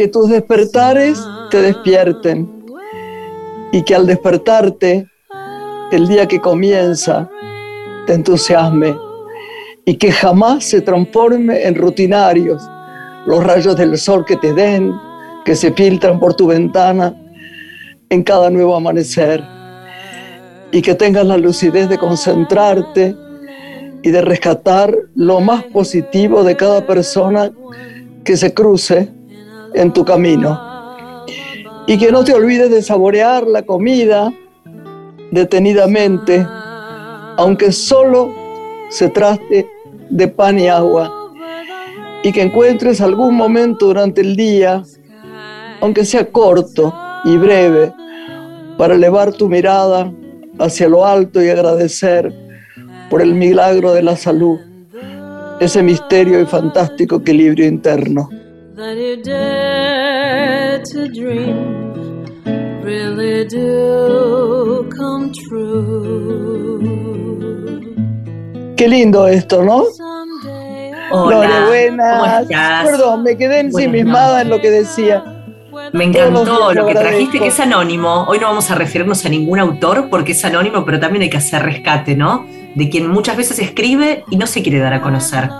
que tus despertares te despierten y que al despertarte, el día que comienza, te entusiasme y que jamás se transforme en rutinarios los rayos del sol que te den, que se filtran por tu ventana en cada nuevo amanecer y que tengas la lucidez de concentrarte y de rescatar lo más positivo de cada persona que se cruce en tu camino. Y que no te olvides de saborear la comida detenidamente, aunque solo se trate de pan y agua. Y que encuentres algún momento durante el día, aunque sea corto y breve, para elevar tu mirada hacia lo alto y agradecer por el milagro de la salud, ese misterio y fantástico equilibrio interno. Qué lindo esto, ¿no? Hola, buenas. Perdón, me quedé ensimismada en lo que decía. Me encantó lo que trajiste, que es anónimo. Hoy no vamos a referirnos a ningún autor porque es anónimo, pero también hay que hacer rescate, ¿no? De quien muchas veces escribe y no se quiere dar a conocer.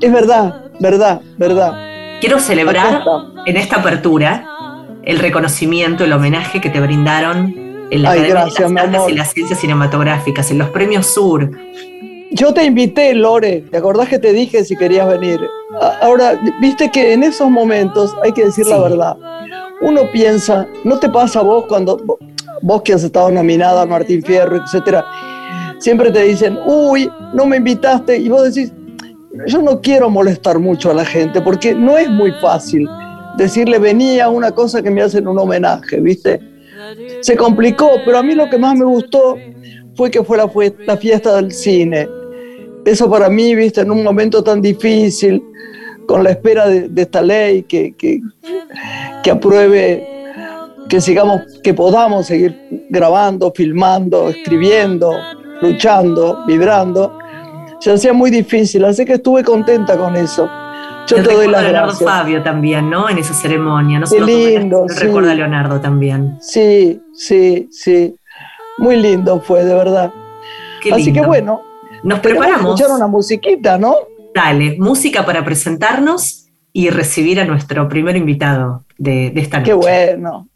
Es verdad, verdad, verdad. Quiero celebrar en esta apertura el reconocimiento, el homenaje que te brindaron en la Academia de las Artes y las Ciencias Cinematográficas, en los Premios Sur. Yo te invité, Lore, ¿te acordás que te dije si querías venir? Ahora, viste que en esos momentos hay que decir la verdad. Uno piensa, ¿no te pasa a vos cuando vos que has estado nominada a Martín Fierro, etcétera? Siempre te dicen, uy, no me invitaste, y vos decís, yo no quiero molestar mucho a la gente porque no es muy fácil decirle venía una cosa que me hacen un homenaje, ¿viste? Se complicó, pero a mí lo que más me gustó fue que fue la, fiesta del cine. Eso para mí, ¿viste? En un momento tan difícil, con la espera de, esta ley que, que, que apruebe que sigamos, que podamos seguir grabando, filmando, escribiendo, luchando, vibrando se hacía muy difícil, así que estuve contenta con eso. Yo te doy las a Leonardo Fabio también, ¿no? En esa ceremonia. No Qué lindo. Sí. Recuerda a Leonardo también. Sí, sí, sí. Muy lindo fue, de verdad. Así que bueno. Nos preparamos. escuchar una musiquita, ¿no? Dale, música para presentarnos y recibir a nuestro primer invitado de, de esta noche. Qué bueno.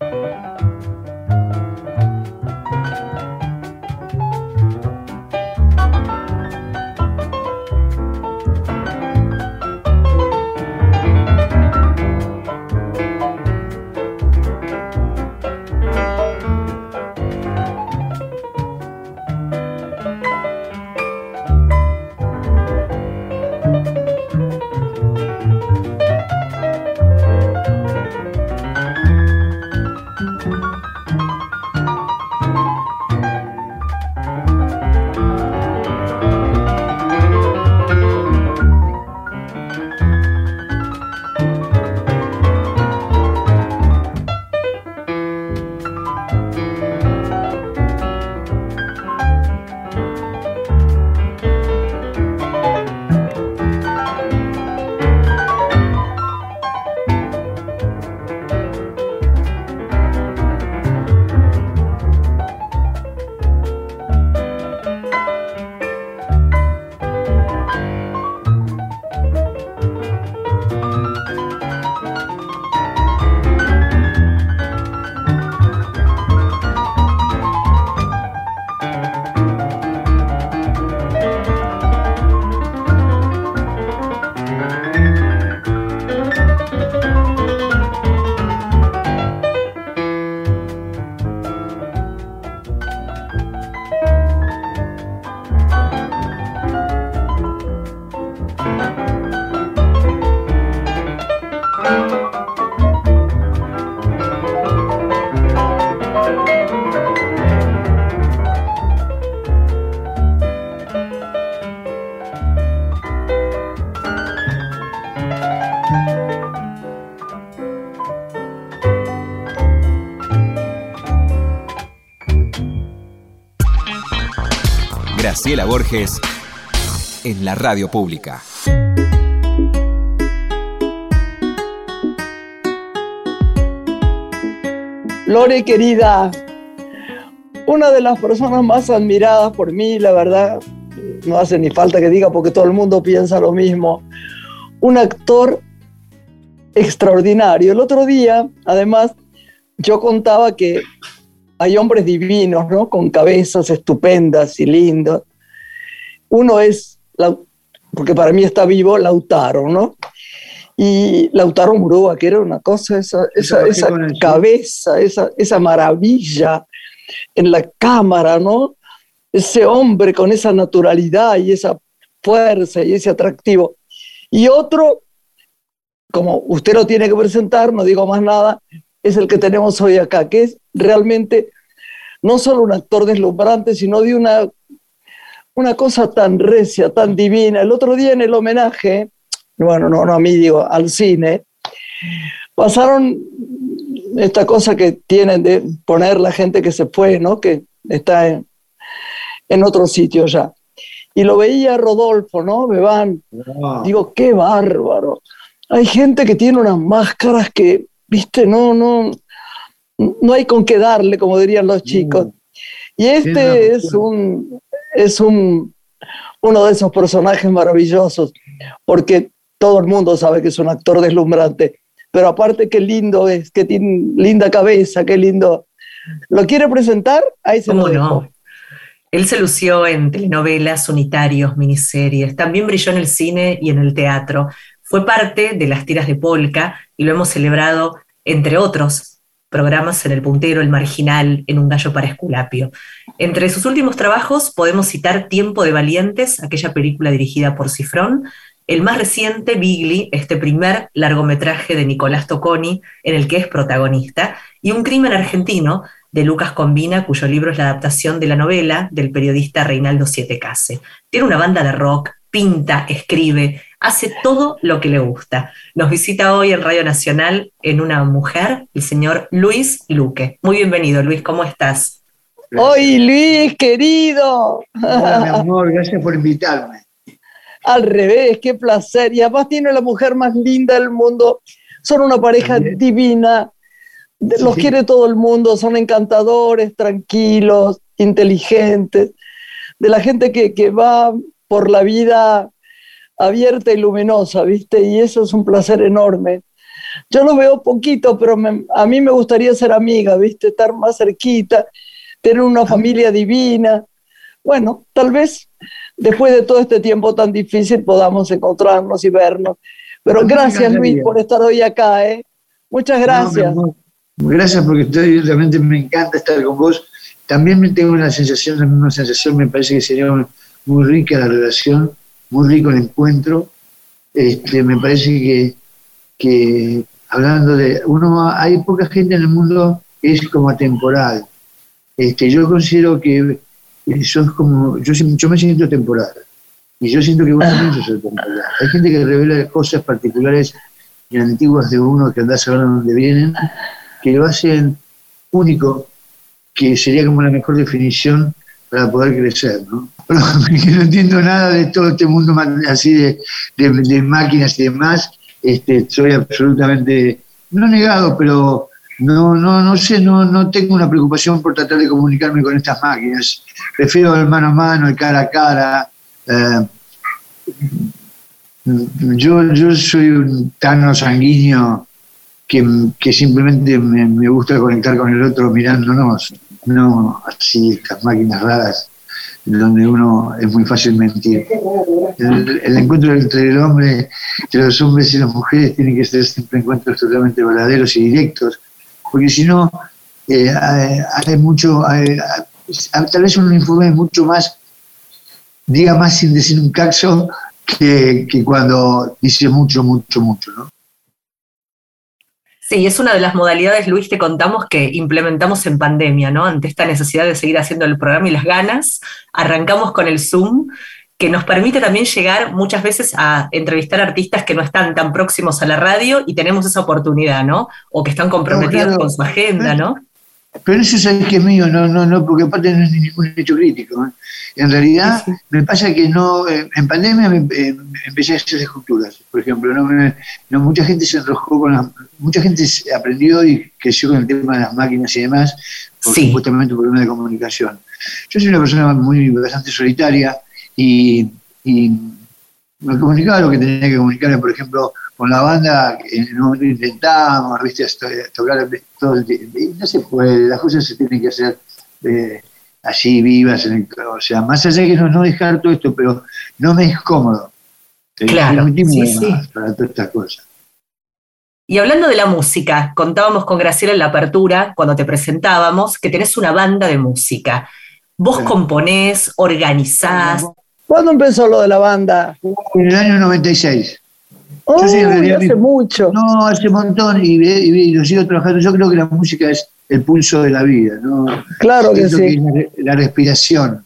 Borges en la radio pública. Lore querida, una de las personas más admiradas por mí, la verdad, no hace ni falta que diga porque todo el mundo piensa lo mismo, un actor extraordinario. El otro día, además, yo contaba que hay hombres divinos, ¿no? Con cabezas estupendas y lindas, uno es, porque para mí está vivo, Lautaro, ¿no? Y Lautaro Murúa, que era una cosa, esa, esa, esa cabeza, esa, esa maravilla en la cámara, ¿no? Ese hombre con esa naturalidad y esa fuerza y ese atractivo. Y otro, como usted lo tiene que presentar, no digo más nada, es el que tenemos hoy acá, que es realmente no solo un actor deslumbrante, sino de una, una cosa tan recia, tan divina. El otro día en el homenaje, bueno, no, no a mí, digo, al cine, pasaron esta cosa que tienen de poner la gente que se fue, ¿no? Que está en, en otro sitio ya. Y lo veía Rodolfo, ¿no? Me van. Digo, qué bárbaro. Hay gente que tiene unas máscaras que viste, no, no, no hay con qué darle, como dirían los chicos. Y este es un, es un, uno de esos personajes maravillosos, porque todo el mundo sabe que es un actor deslumbrante, pero aparte qué lindo es, qué tiene linda cabeza, qué lindo. ¿Lo quiere presentar? Ahí se lo No? Él se lució en telenovelas, unitarios, miniseries, también brilló en el cine y en el teatro. Fue parte de las tiras de Polka y lo hemos celebrado, entre otros, programas en El Puntero, El Marginal, en Un Gallo para Esculapio. Entre sus últimos trabajos podemos citar Tiempo de Valientes, aquella película dirigida por Cifrón, el más reciente, Bigli, este primer largometraje de Nicolás Toconi, en el que es protagonista, y Un crimen argentino, de Lucas Combina, cuyo libro es la adaptación de la novela del periodista Reinaldo Siete Case. Tiene una banda de rock, pinta, escribe, hace todo lo que le gusta. Nos visita hoy en Radio Nacional en una mujer, el señor Luis Luque. Muy bienvenido, Luis, ¿cómo estás? Hoy, Luis, querido. Hola, mi amor, gracias por invitarme. Al revés, qué placer. Y además tiene la mujer más linda del mundo. Son una pareja divina. Los quiere todo el mundo. Son encantadores, tranquilos, inteligentes. De la gente que, que va por la vida abierta y luminosa, ¿viste? Y eso es un placer enorme. Yo lo veo poquito, pero a mí me gustaría ser amiga, ¿viste? Estar más cerquita, tener una familia divina. Bueno, tal vez después de todo este tiempo tan difícil podamos encontrarnos y vernos. Pero gracias, Luis, por estar hoy acá, ¿eh? Muchas gracias. gracias porque estoy, realmente me encanta estar con vos. También me tengo una sensación, la misma sensación, me parece que sería muy rica la relación, muy rico el encuentro. Este, me parece que, hablando de, uno, hay poca gente en el mundo que es como temporal. Este, yo considero que eso es como, yo, yo me siento temporal. Y yo siento que vos también sos temporal. Hay gente que revela cosas particulares y antiguas de uno que anda a saber dónde vienen, que lo hacen único, que sería como la mejor definición para poder crecer, ¿no? no entiendo nada de todo este mundo así de, de, máquinas y demás, este, soy absolutamente, no negado, pero no, no, no sé, no, no tengo una preocupación por tratar de comunicarme con estas máquinas. Prefiero el mano a mano, el cara a cara. Eh, yo, yo soy un tano sanguíneo que, que simplemente me, me, gusta conectar con el otro mirándonos, no así estas máquinas raras donde uno es muy fácil mentir. El, encuentro entre el hombre, entre los hombres y las mujeres, tiene que ser siempre encuentros totalmente verdaderos y directos, porque si no, eh, hay, mucho, tal vez uno informe mucho más, diga más sin decir un caso, que, que cuando dice mucho, mucho, mucho, ¿no? Sí, es una de las modalidades, Luis, te contamos que implementamos en pandemia, ¿no? Ante esta necesidad de seguir haciendo el programa y las ganas, arrancamos con el Zoom, que nos permite también llegar muchas veces a entrevistar artistas que no están tan próximos a la radio y tenemos esa oportunidad, ¿no? O que están comprometidos con su agenda, ¿no? Pero eso es que es mío, no, no, no, porque aparte no es ningún hecho crítico. ¿eh? En realidad, me pasa que no, eh, en pandemia me, eh, empecé a hacer esculturas, por ejemplo. No, mucha gente se enroscó con las, mucha gente aprendió y creció con el tema de las máquinas y demás, por sí. supuestamente un problema de comunicación. Yo soy una persona muy bastante solitaria y, y me comunicaba lo que tenía que comunicar, por ejemplo, con la banda, momento intentábamos, viste, tocar todo el tiempo. No se puede, las cosas se tienen que hacer eh, así, vivas. o sea, más allá de que no, no dejar todo esto, pero no me es cómodo. Claro, sí, sí. para todas estas cosas. Y hablando de la música, contábamos con Graciela en la apertura, cuando te presentábamos, que tenés una banda de música. Vos componés, organizás. ¿Cuándo empezó lo de la banda? En el año 96. Oh, hace mucho. No, hace un montón y, lo sigo trabajando. Yo creo que la música es el pulso de la vida, ¿no? Claro que sí. la, respiración.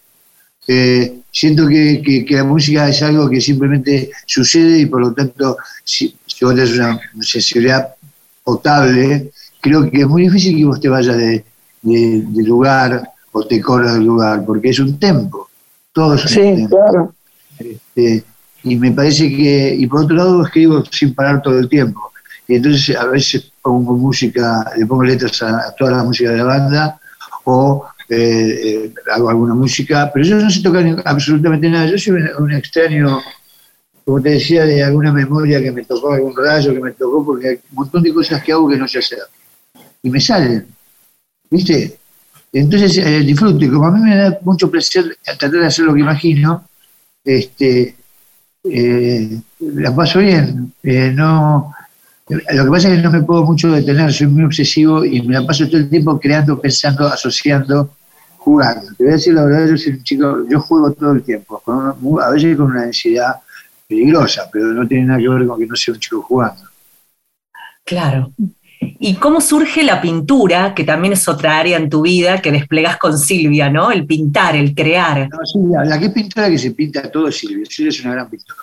Eh, siento que, la música es algo que simplemente sucede y por lo tanto, si, vos tenés una sensibilidad potable, creo que es muy difícil que vos te vayas de, lugar o te corras del lugar, porque es un tempo. Todo es un sí, claro. Este, y me parece que, y por otro lado escribo sin parar todo el tiempo. Y entonces a veces pongo música, le pongo letras a, toda la música de la banda, o eh, eh, hago alguna música, pero yo no sé tocar absolutamente nada. Yo soy un, extraño, como te decía, de alguna memoria que me tocó, algún rayo que me tocó, porque hay un montón de cosas que hago que no sé hacer. Y me salen. ¿Viste? Entonces eh, disfruto. Y como a mí me da mucho placer tratar de hacer lo que imagino, este, eh, la paso bien. Eh, no, lo que pasa es que no me puedo mucho detener, soy muy obsesivo y me la paso todo el tiempo creando, pensando, asociando, jugando. Te voy a decir la verdad, yo soy un chico, yo juego todo el tiempo, a veces con una densidad peligrosa, pero no tiene nada que ver con que no sea un chico jugando. Claro. ¿Y cómo surge la pintura, que también es otra área en tu vida que desplegas con Silvia, ¿no? El pintar, el crear. No, Silvia, la que es pintora que se pinta todo es Silvia. Silvia es una gran pintora.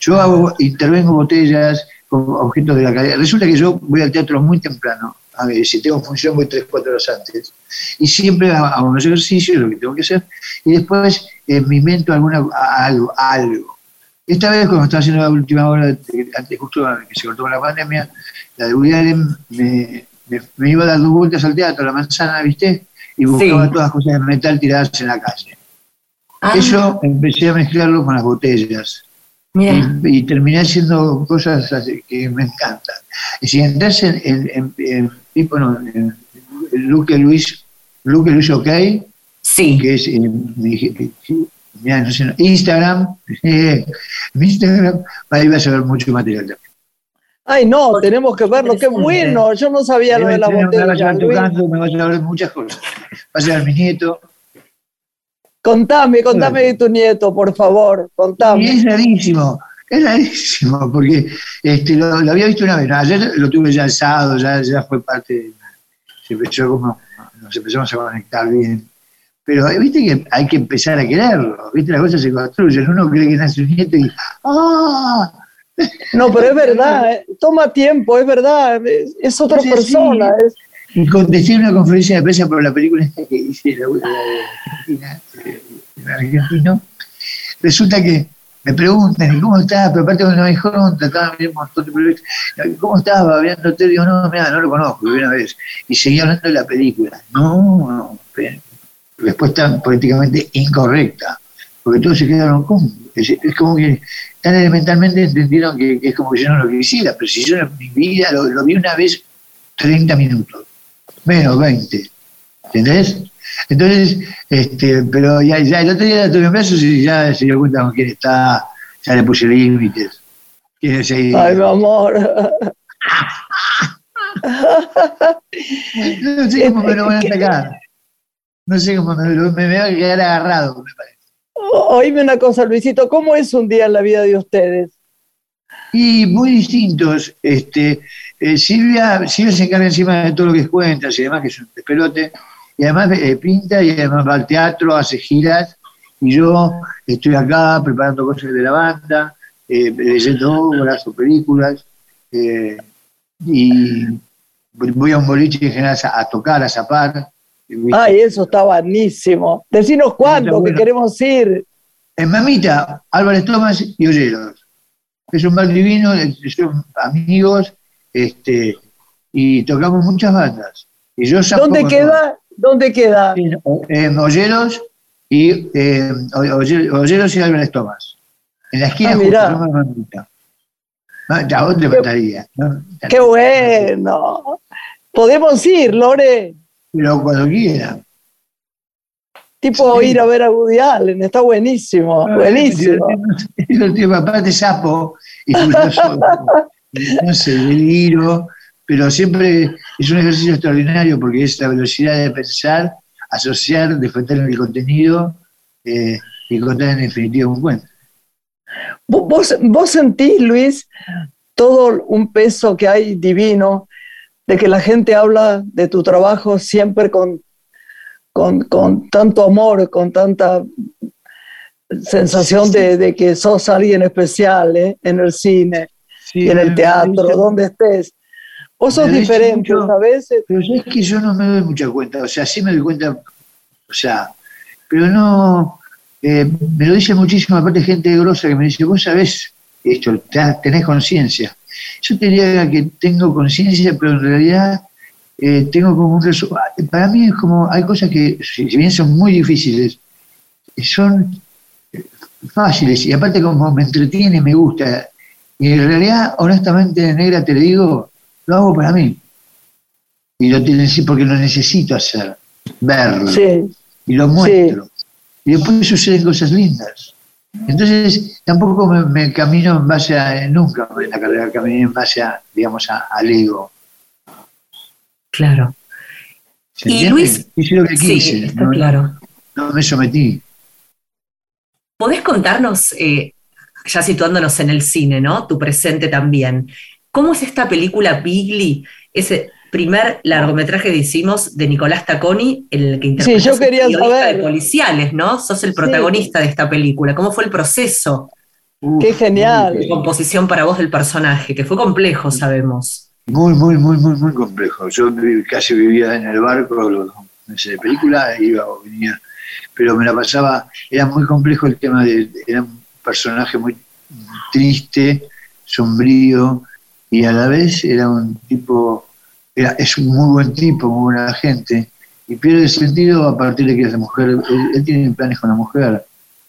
Yo hago, intervengo botellas con objetos de la calle. Resulta que yo voy al teatro muy temprano. A ver, si tengo función voy tres, cuatro horas antes. Y siempre hago unos ejercicios, lo que tengo que hacer, y después eh, me invento alguna, algo, algo. Esta vez, cuando estaba haciendo la última hora, antes justo que se cortó la pandemia, la de Woody Allen me, me, iba a dar dos vueltas al teatro, la manzana, ¿viste? Y buscaba todas las cosas de metal tiradas en la calle. Ah. Eso empecé a mezclarlo con las botellas. Y, terminé haciendo cosas que me encantan. Y si entras en, en, en, tipo, no, en Luke Luis, Luke Luis OK, sí. que es no sé, Instagram, eh, Instagram, ahí vas a ver mucho material también. Ay, no, tenemos que verlo, qué bueno. Yo no sabía lo de la botella. Me vas a ver muchas cosas. Vas a ver mi nieto. Contame, contame de tu nieto, por favor, contame. es rarísimo, es rarísimo, porque este, lo, había visto una vez. Ayer lo tuve ya alzado, ya, ya fue parte. se empezó como, nos empezamos a conectar bien. Pero viste que hay que empezar a quererlo, viste, las cosas se construyen. Uno cree que nace un nieto y ¡ah! No, pero es verdad, eh, toma tiempo, es verdad, es, otra persona. Y contesté una conferencia de prensa por la película esta que hice, la, de Argentina, eh, argentino. Resulta que me preguntan, ¿cómo estás? Pero aparte cuando me junta, estaba viendo un montón de proyectos. ¿Cómo estaba? Viéndote, digo, no, mira, no lo conozco, una vez. Y seguía hablando de la película. No, no, respuesta políticamente incorrecta, porque todos se quedaron con. Es, como que tan elementalmente entendieron que, es como que yo no lo quisiera, pero si yo en mi vida lo, vi una vez 30 minutos, menos 20, ¿entendés? Entonces, este, pero ya, ya el otro día la tuve en brazos y ya se dio cuenta con quién está, ya le puse límites. Ay, mi amor. no sé cómo me lo van a sacar. No sé cómo me, me, me voy a quedar agarrado, me parece. Oíme una cosa, Luisito, ¿cómo es un día en la vida de ustedes? Y muy distintos. Este, eh, Silvia, Silvia se encarga encima de todo lo que cuentas y demás, que es un despelote, y además eh, pinta y además va al teatro, hace giras, y yo estoy acá preparando cosas de la banda, eh, leyendo obras o películas, y voy a un boliche en general a, tocar, a zapar, Ay, eso está buenísimo. Decinos cuándo, que queremos ir. En Mamita, Álvarez Tomás y Olleros. Es un bar divino, son amigos, este, y tocamos muchas bandas. Y yo ¿Dónde queda? ¿Dónde queda? En, Olleros y eh, Olleros y Álvarez Tomás. En la esquina ah, Mamita. Ah, ya vos te mataría. Qué bueno. Podemos ir, Lore. Pero cuando quiera. Tipo ir a ver a Woody Allen, está buenísimo, buenísimo. El papá de sapo y furioso, no sé, deliro, pero siempre es un ejercicio extraordinario porque es la velocidad de pensar, asociar, defender el contenido eh, y contar en definitiva un cuento. ¿Vos, vos sentís, Luis, todo un peso que hay divino de que la gente habla de tu trabajo siempre con, con, tanto amor, con tanta sensación de, que sos alguien especial ¿eh? en el cine, y en el teatro, donde estés. Vos sos diferente a veces. Pero es que yo no me doy mucha cuenta, o sea, sí me doy cuenta, o sea, pero no, eh, me lo dice muchísimo, aparte gente grosa que me dice, vos sabés esto, tenés conciencia. Yo te diría que tengo conciencia, pero en realidad eh, tengo como un resultado. Para mí es como, hay cosas que, si bien son muy difíciles, son eh, fáciles y aparte como me entretiene, me gusta. Y en realidad, honestamente, negra, te lo digo, lo hago para mí. Y lo tengo porque lo necesito hacer, verlo. Y lo muestro. Y después suceden cosas lindas. Entonces, tampoco me, camino en base a, nunca en la carrera caminé en base a, digamos, al ego. Claro. Y Luis, hice lo que quise, no, claro. no me sometí. ¿Podés contarnos, eh, ya situándonos en el cine, ¿no? Tu presente también. ¿Cómo es esta película Bigly? Ese primer largometraje que hicimos de Nicolás Taconi, en el que interpreta sí, yo quería saber. de policiales, ¿no? Sos el protagonista de esta película. ¿Cómo fue el proceso? Qué genial. De composición para vos del personaje, que fue complejo, sabemos. Muy, muy, muy, muy, muy complejo. Yo casi vivía en el barco, en esa película, iba o venía, pero me la pasaba, era muy complejo el tema de, era un personaje muy triste, sombrío, y a la vez era un tipo es un muy buen tipo, muy buena gente, y pierde sentido a partir de que la mujer, él, tiene planes con la mujer,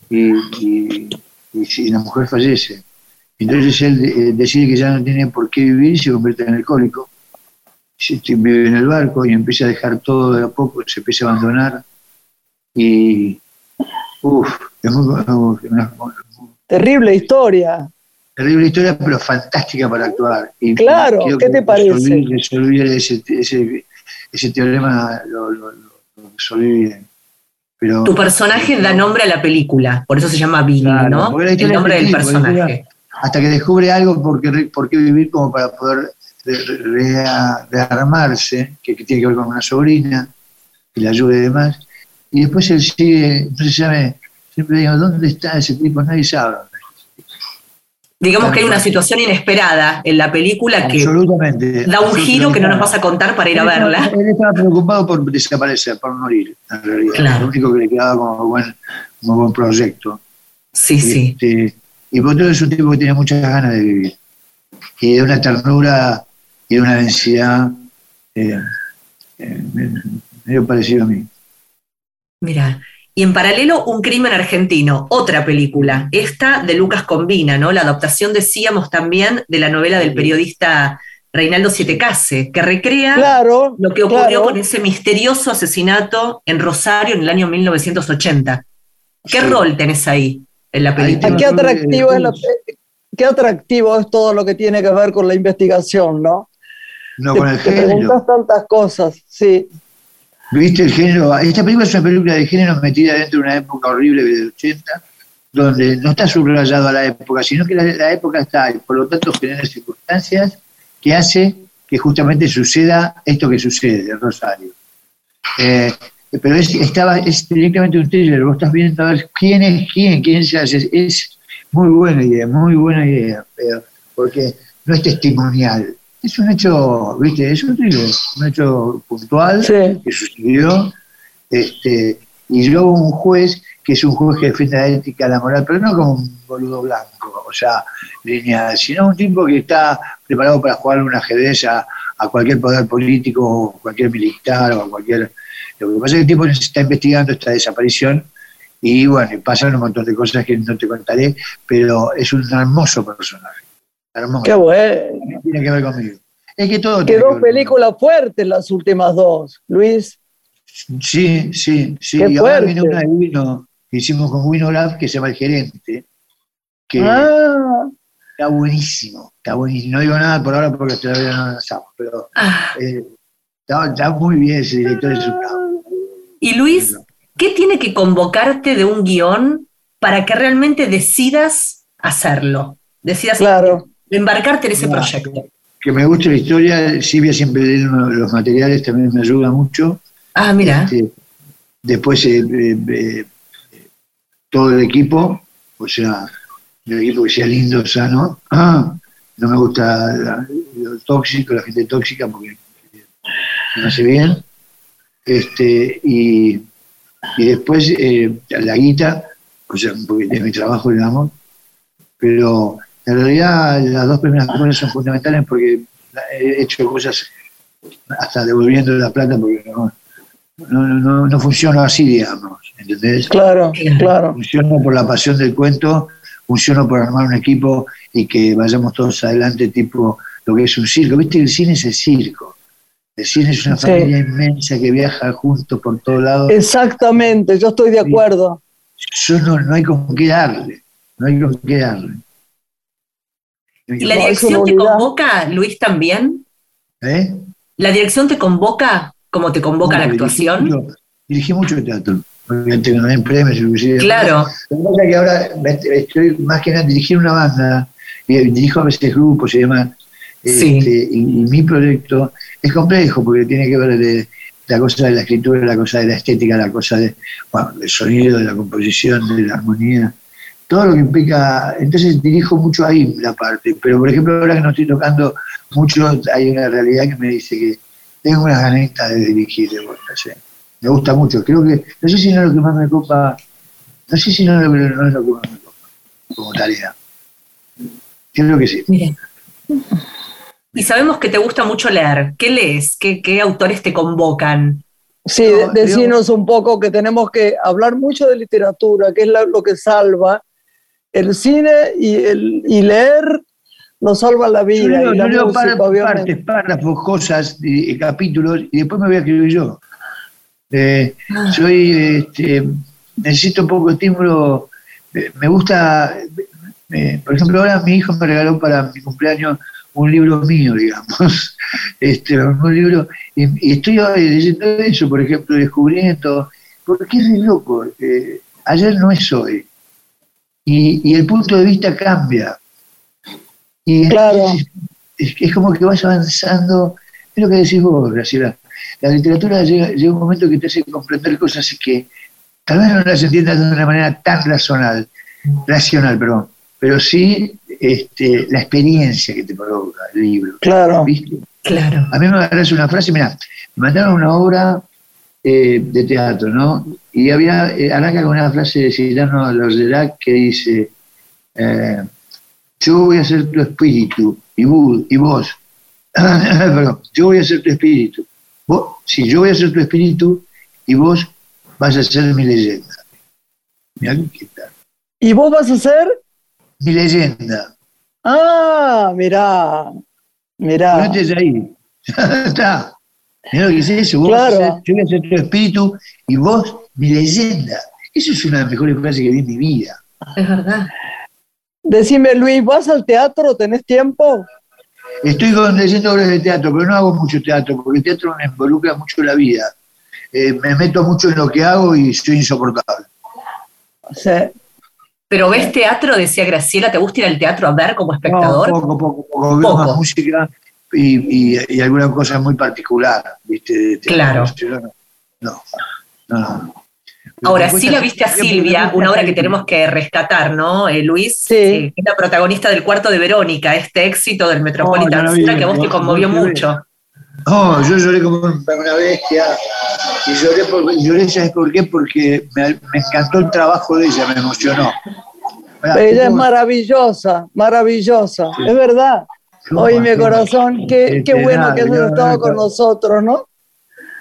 y, y, la mujer fallece. Entonces él eh, decide que ya no tiene por qué vivir y se convierte en alcohólico. Vive en el barco y empieza a dejar todo de a poco, se empieza a abandonar. Y. Uff, es muy. Terrible historia. Terrible historia, pero fantástica para actuar. Y claro, ¿qué te parece? Resolví ese, ese, ese, teorema, lo, lo, bien. Pero, tu personaje da nombre a la película, por eso se llama Billy, ¿no? El nombre del personaje. Hasta que descubre algo por qué, por qué vivir como para poder rearmarse, que, tiene que ver con una sobrina, que le ayude y demás. Y después él sigue, entonces siempre digo, ¿dónde está ese tipo? Nadie sabe Digamos que hay una situación inesperada en la película que da un giro que no nos vas a contar para ir a verla. Él estaba preocupado por desaparecer, por morir, en realidad. Lo único que le quedaba como buen, como buen proyecto. Sí, sí. Este, y por todo es un tipo que tiene muchas ganas de vivir. Y de una ternura y de una densidad eh, eh, medio parecido a mí. Mira, y en paralelo, Un crimen argentino, otra película, esta de Lucas Combina, ¿no? La adaptación, decíamos también, de la novela del periodista Reinaldo Sietecase, que recrea lo que ocurrió con ese misterioso asesinato en Rosario en el año 1980. ¿Qué rol tenés ahí en la película? ¿Qué atractivo, es qué atractivo es todo lo que tiene que ver con la investigación, ¿no? No, con el. Te preguntas tantas cosas, sí. ¿Viste el género? Esta película es una película de género metida dentro de una época horrible de 80, donde no está subrayado la época, sino que la, época está, y por lo tanto genera circunstancias que hace que justamente suceda esto que sucede en Rosario. Eh, pero es, estaba, es directamente un thriller, vos estás viendo a ver quién es quién, quién se hace. Es muy buena idea, muy buena idea, porque no es testimonial, es un hecho, viste, es un un hecho puntual que sucedió Este, y luego un juez que es un juez que defiende la ética, la moral, pero no como un boludo blanco, o sea, lineal, sino un tipo que está preparado para jugar un ajedrez a, a cualquier poder político, o cualquier militar, o a cualquier... Lo que pasa es que el tipo está investigando esta desaparición y bueno, pasan un montón de cosas que no te contaré, pero es un hermoso personaje. Hermoso. Qué bueno. Tiene que ver conmigo. Es que todo Quedó dos películas fuertes las últimas dos, Luis. Sí, sí, sí. Qué y ahora fuerte. viene una de Wino, que hicimos con Wino Lab, que se llama El Gerente, que Ah, está buenísimo, está buenísimo. No digo nada por ahora porque todavía no lanzamos, pero Ah, eh, está, está muy bien ese director de su capo. y Luis, ¿qué tiene que convocarte de un guion para que realmente decidas hacerlo? Decidas claro. Embarcarte en ese proyecto. Que me guste la historia, Silvia siempre lee los materiales, también me ayuda mucho. Ah, mira. Este, después eh, eh, eh, todo el equipo, o sea, el equipo que sea lindo, sano. Ah, no me gusta la- lo tóxico, la gente tóxica, porque no hace bien. Este, y, y después eh, la guita, o sea, porque es mi trabajo, digamos, pero en realidad las dos primeras cosas son fundamentales porque he hecho cosas hasta devolviendo la plata porque no, no, no, no funciona así, digamos, ¿entendés? Claro, claro. Funciono por la pasión del cuento, funciono por armar un equipo y que vayamos todos adelante, tipo lo que es un circo. ¿Viste? El cine es el circo. El cine es una Sí. familia inmensa que viaja juntos por todos lados. Exactamente, yo estoy de acuerdo. Yo no, no hay con qué darle. No hay con qué darle. ¿Y la No, dirección te convoca, Luis, también? ¿Eh? ¿La dirección te convoca como te convoca la Bueno, dirigí actuación? mucho- Dirigí mucho teatro. Obviamente no hay premios, inclusive. Claro. Lo que pasa es que ahora estoy más que nada dirigir una banda, y dirijo a veces grupos y demás. Sí. Este, y, y mi proyecto es complejo porque tiene que ver de la cosa de la escritura, la cosa de la estética, la cosa de, bueno, del sonido, de la composición, de la armonía, todo lo que implica. Entonces dirijo mucho ahí la parte, pero por ejemplo, ahora que no estoy tocando mucho, hay una realidad que me dice que tengo unas ganitas de dirigir, de sé. Me gusta mucho. Creo que, no sé si no es lo que más me copa, no sé si no, es lo- no es lo que más me copa como tarea. Creo que sí. Y sabemos que te gusta mucho leer. ¿Qué lees? ¿Qué, qué autores te convocan? Sí, No, de- decinos un poco que tenemos que hablar mucho de literatura, que es la- lo que salva el cine y, el, y leer nos salva la Yo vida. leo, y la yo música, par- obviamente. partes, párrafos, cosas, y, y capítulos, y después me voy a escribir yo. Eh, soy, este, necesito poco estímulo. eh, Me gusta, eh, por ejemplo, ahora mi hijo me regaló para mi cumpleaños un libro mío, digamos. Este, un libro, y, y estoy leyendo eso, por ejemplo, descubriendo, porque es re loco. eh, ayer no es hoy. Y, y el punto de vista cambia. Y Claro. es, es como que vas avanzando, es lo que decís vos, Graciela. La literatura llega, llega un momento que te hace comprender cosas que tal vez no las entiendas de una manera tan racional, racional, perdón, pero sí este, la experiencia que te provoca el libro. Claro. ¿viste? Claro. A mí me agarras una frase, mira, me mandaron una obra eh, de teatro, ¿no? Y había, eh, arranca con una frase de Cyrano Lorgerac que dice, eh, yo voy a ser tu espíritu, y, vos, y vos, perdón, yo voy a ser tu espíritu. Vos, sí, yo voy a ser tu espíritu y vos vas a ser mi leyenda. Mirá qué tal. ¿Y vos vas a ser? Mi leyenda. Ah, mirá, mirá. Ponete ahí. Está. Mirá lo que es eso. Vos Claro. yo voy a ser tu espíritu y vos mi leyenda. Eso es una de las mejores frases que vi en mi vida. Es verdad. Decime, Luis, ¿vas al teatro? ¿Tenés tiempo? Estoy con- leyendo obras de teatro, pero no hago mucho teatro, porque el teatro me involucra mucho la vida. Eh, me meto mucho en lo que hago y soy insoportable. Sí. Pero ves teatro, decía Graciela, ¿te gusta ir al teatro a ver como espectador? No, poco, poco, poco. Veo Poco. más música y, y, y alguna cosa muy particular, ¿viste? de teatro. Claro. No, no, no. Ahora, sí la viste a Silvia, una obra que tenemos que rescatar, ¿no, eh, Luis? Sí. Eh, es la protagonista del cuarto de Verónica, este éxito del Metropolitan No, no vi, Opera que a vos te no, conmovió no mucho. Oh, yo lloré como una bestia. Y lloré, por, lloré ¿sabes por qué? Porque me, me encantó el trabajo de ella, me emocionó. Ella es maravillosa, maravillosa, es verdad. Oye, mi corazón, qué, qué bueno que has estado con nosotros, ¿no?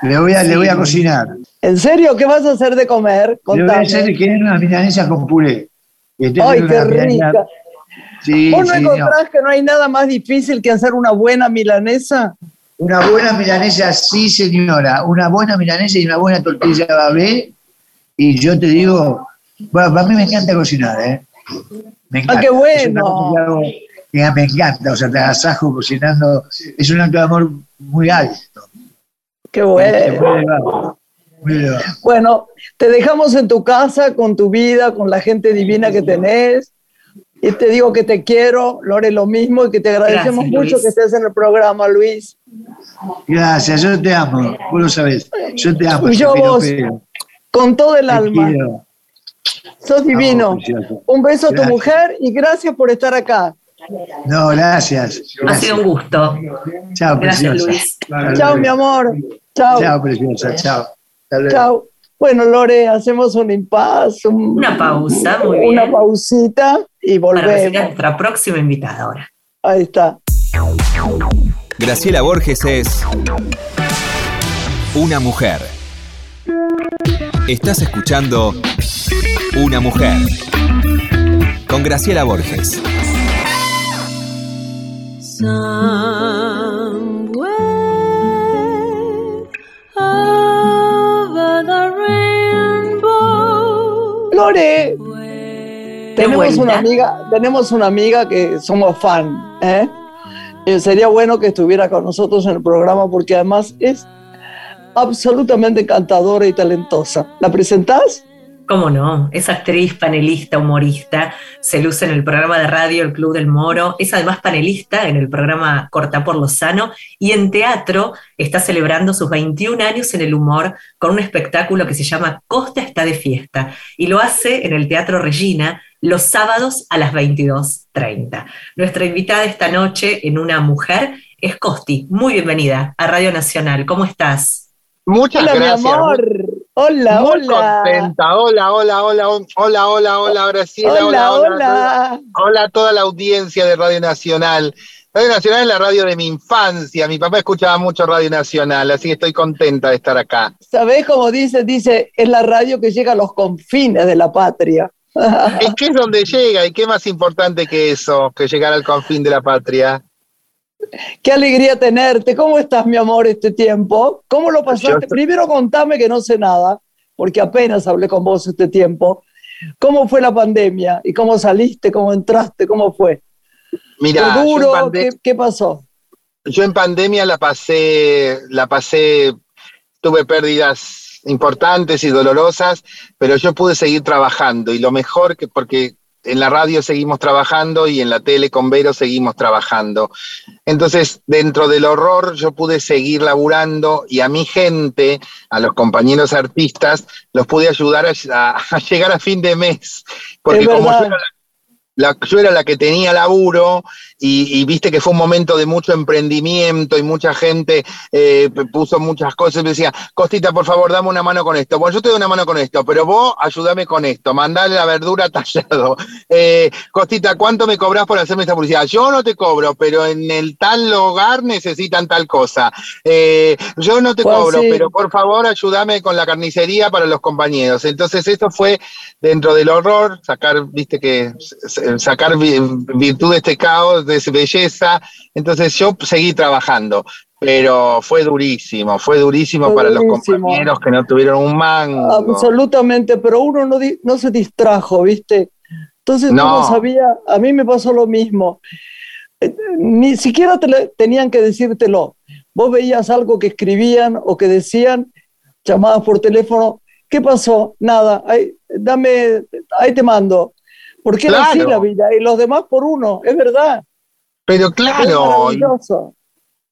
Le voy, a, le voy a cocinar. ¿En serio? ¿Qué vas a hacer de comer? Le voy a hacer que una milanesa con puré. ¡Ay, qué rica! Sí, ¿Vos no encontrás que no hay nada más difícil que hacer una buena milanesa? Una buena milanesa, sí, señora. Una buena milanesa y una buena tortilla babé. Y yo te digo, bueno, a mí me encanta cocinar, ¿eh? Me encanta. ¡Ah, qué bueno! Me encanta, o sea, te agasajo cocinando. Es un acto de amor muy alto. Qué bueno. Bueno, te dejamos en tu casa, con tu vida, con la gente divina que tenés. Y te digo que te quiero, Lore, lo mismo, y que te agradecemos mucho que estés en el programa, Luis. Gracias, yo te amo, vos lo sabés. Yo te amo. Y yo vos, con todo el alma. Sos divino. Un beso a tu mujer y gracias por estar acá. No, gracias. Ha sido un gusto. Chao, gracias, Luis. Chao, mi amor. Chao. Chao, preciosa. Chao. Chao. Bueno, Lore, hacemos un impasse. una pausa, muy bien. Una pausita y volvemos. Para nuestra próxima invitada ahora. Ahí está. Graciela Borges es una mujer. Estás escuchando Una mujer con Graciela Borges. Lore, tenemos una amiga, tenemos una amiga que somos fan, ¿eh? Eh, sería bueno que estuviera con nosotros en el programa porque además es absolutamente encantadora y talentosa. ¿La presentás? ¿Cómo no? Es actriz, panelista, humorista, se luce en el programa de radio El Club del Moro, es además panelista en el programa Corta por Lozano y en teatro está celebrando sus 21 años en el humor con un espectáculo que se llama Costa está de fiesta y lo hace en el Teatro Regina los sábados a las 22.30. Nuestra invitada esta noche en Una Mujer es Costi. Muy bienvenida a Radio Nacional. ¿Cómo estás? Muchas hola, gracias. Mi amor. Hola, Muy hola. contenta. Hola, hola, hola, hola, hola, hola, Graciela. Hola, hola. Hola, hola a toda la audiencia de Radio Nacional. Radio Nacional es la radio de mi infancia. Mi papá escuchaba mucho Radio Nacional, así que estoy contenta de estar acá. ¿Sabés cómo dice? Dice, es la radio que llega a los confines de la patria. Es que es donde llega, y qué más importante que eso, que llegar al confín de la patria. Qué alegría tenerte. ¿Cómo estás, mi amor, este tiempo? ¿Cómo lo pasaste? Primero contame que no sé nada, porque apenas hablé con vos este tiempo. ¿Cómo fue la pandemia? ¿Y cómo saliste? ¿Cómo entraste? ¿Cómo fue? Mira, ¿Fue duro? ¿Qué, ¿Qué pasó? Yo en pandemia la pasé, la pasé, tuve pérdidas importantes y dolorosas, pero yo pude seguir trabajando y lo mejor que porque en la radio seguimos trabajando y en la tele con Vero seguimos trabajando. Entonces, dentro del horror, yo pude seguir laburando y a mi gente, a los compañeros artistas, los pude ayudar a, a llegar a fin de mes. Porque como yo era, la, yo era la que tenía laburo y, y, viste que fue un momento de mucho emprendimiento y mucha gente eh, puso muchas cosas y me decía, Costita, por favor, dame una mano con esto. Bueno, yo te doy una mano con esto, pero vos ayúdame con esto, mandale la verdura tallado. Eh, Costita, ¿cuánto me cobras por hacerme esta publicidad? Yo no te cobro, pero en el tal hogar necesitan tal cosa. Eh, yo no te pues cobro, sí. pero por favor ayúdame con la carnicería para los compañeros. Entonces eso fue dentro del horror, sacar, viste que sacar virtud de este caos, de belleza. Entonces yo seguí trabajando, pero fue durísimo, fue durísimo fue para durísimo. los compañeros que no tuvieron un mango. Absolutamente, pero uno no, no se distrajo, ¿viste? Entonces no. no sabía, a mí me pasó lo mismo. Ni siquiera te tenían que decírtelo. Vos veías algo que escribían o que decían, llamadas por teléfono, ¿qué pasó? Nada, ahí, dame, ahí te mando. Porque claro. era así la vida, y los demás por uno, es verdad. Pero claro.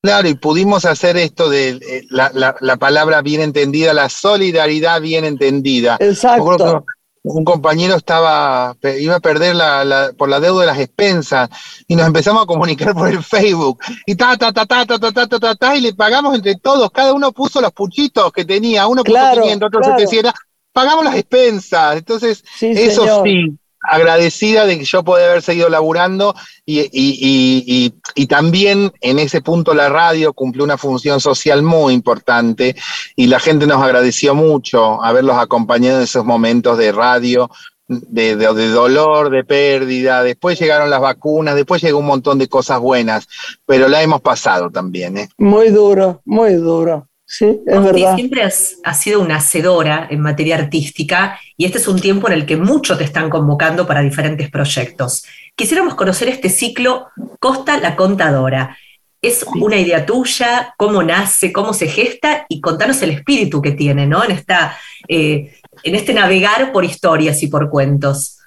Claro, y pudimos hacer esto de eh, la, la, la, palabra bien entendida, la solidaridad bien entendida. Exacto. un compañero estaba, iba a perder la, por la deuda de las expensas y nos empezamos a comunicar por el Facebook y ta, ta, ta, ta, ta, ta, ta, ta, ta, y le pagamos entre todos, cada uno puso los puchitos que tenía, uno puso 500, otro 700, pagamos las expensas, entonces eso sí, agradecida de que yo pueda haber seguido laburando y, y, también en ese punto la radio cumplió una función social muy importante y la gente nos agradeció mucho haberlos acompañado en esos momentos de radio. De, de, dolor, de pérdida, después llegaron las vacunas, después llegó un montón de cosas buenas, pero la hemos pasado también. ¿eh? Muy duro, muy duro. Sí, es verdad. Siempre has, sido una hacedora en materia artística y este es un tiempo en el que muchos te están convocando para diferentes proyectos. Quisiéramos conocer este ciclo Costa la Contadora. ¿Es una idea tuya? ¿Cómo nace? ¿Cómo se gesta? Y contanos el espíritu que tiene, ¿no? En, esta, eh, en este navegar por historias y por cuentos.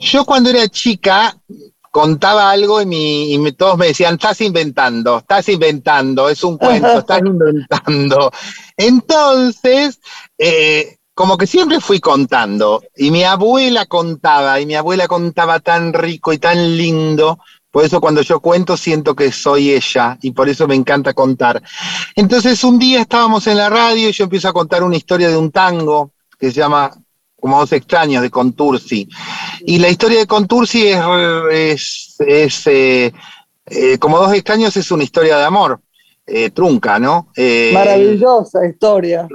Yo cuando era chica contaba algo y, y todos me decían, estás inventando, estás inventando, es un cuento, estás inventando. Entonces, eh, como que siempre fui contando, y mi abuela contaba, y mi abuela contaba tan rico y tan lindo, por eso cuando yo cuento siento que soy ella, y por eso me encanta contar. Entonces un día estábamos en la radio y yo empiezo a contar una historia de un tango que se llama como dos extraños de Contursi. Y la historia de Contursi es, es, eh, eh, como dos extraños es una historia de amor, eh, trunca, ¿no? Maravillosa historia.